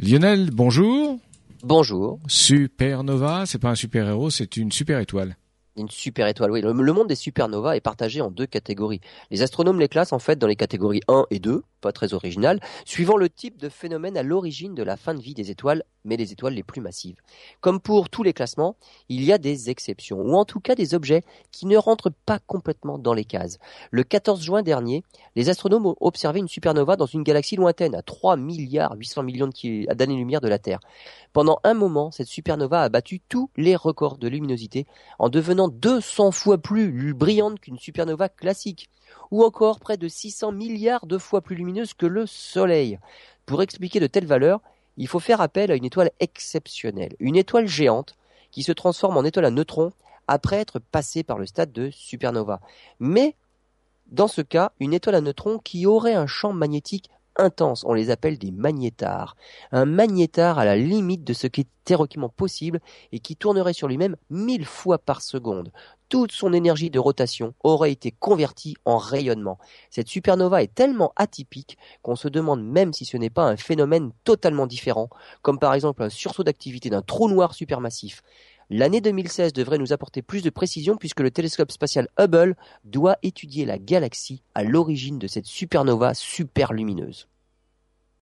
Lionel, bonjour. Bonjour. Supernova, c'est pas un super-héros, c'est une super étoile. Une super étoile, oui. Le, le monde des supernovas est partagé en deux catégories. Les astronomes les classent en fait dans les catégories 1 et 2, pas très original, suivant le type de phénomène à l'origine de la fin de vie des étoiles, mais les étoiles les plus massives. Comme pour tous les classements, il y a des exceptions, ou en tout cas des objets qui ne rentrent pas complètement dans les cases. Le 14 juin dernier, les astronomes ont observé une supernova dans une galaxie lointaine, à 3 milliards 800 millions d'années-lumière de la Terre. Pendant un moment, cette supernova a battu tous les records de luminosité en devenant 200 fois plus brillante qu'une supernova classique ou encore près de 600 milliards de fois plus que le Soleil. Pour expliquer de telles valeurs, il faut faire appel à une étoile exceptionnelle, une étoile géante qui se transforme en étoile à neutrons après être passée par le stade de supernova. Mais, dans ce cas, une étoile à neutrons qui aurait un champ magnétique intense, on les appelle des magnétars. Un magnétar à la limite de ce qui est théoriquement possible et qui tournerait sur lui-même mille fois par seconde toute son énergie de rotation aurait été convertie en rayonnement. Cette supernova est tellement atypique qu'on se demande même si ce n'est pas un phénomène totalement différent, comme par exemple un sursaut d'activité d'un trou noir supermassif. L'année 2016 devrait nous apporter plus de précision puisque le télescope spatial Hubble doit étudier la galaxie à l'origine de cette supernova super lumineuse.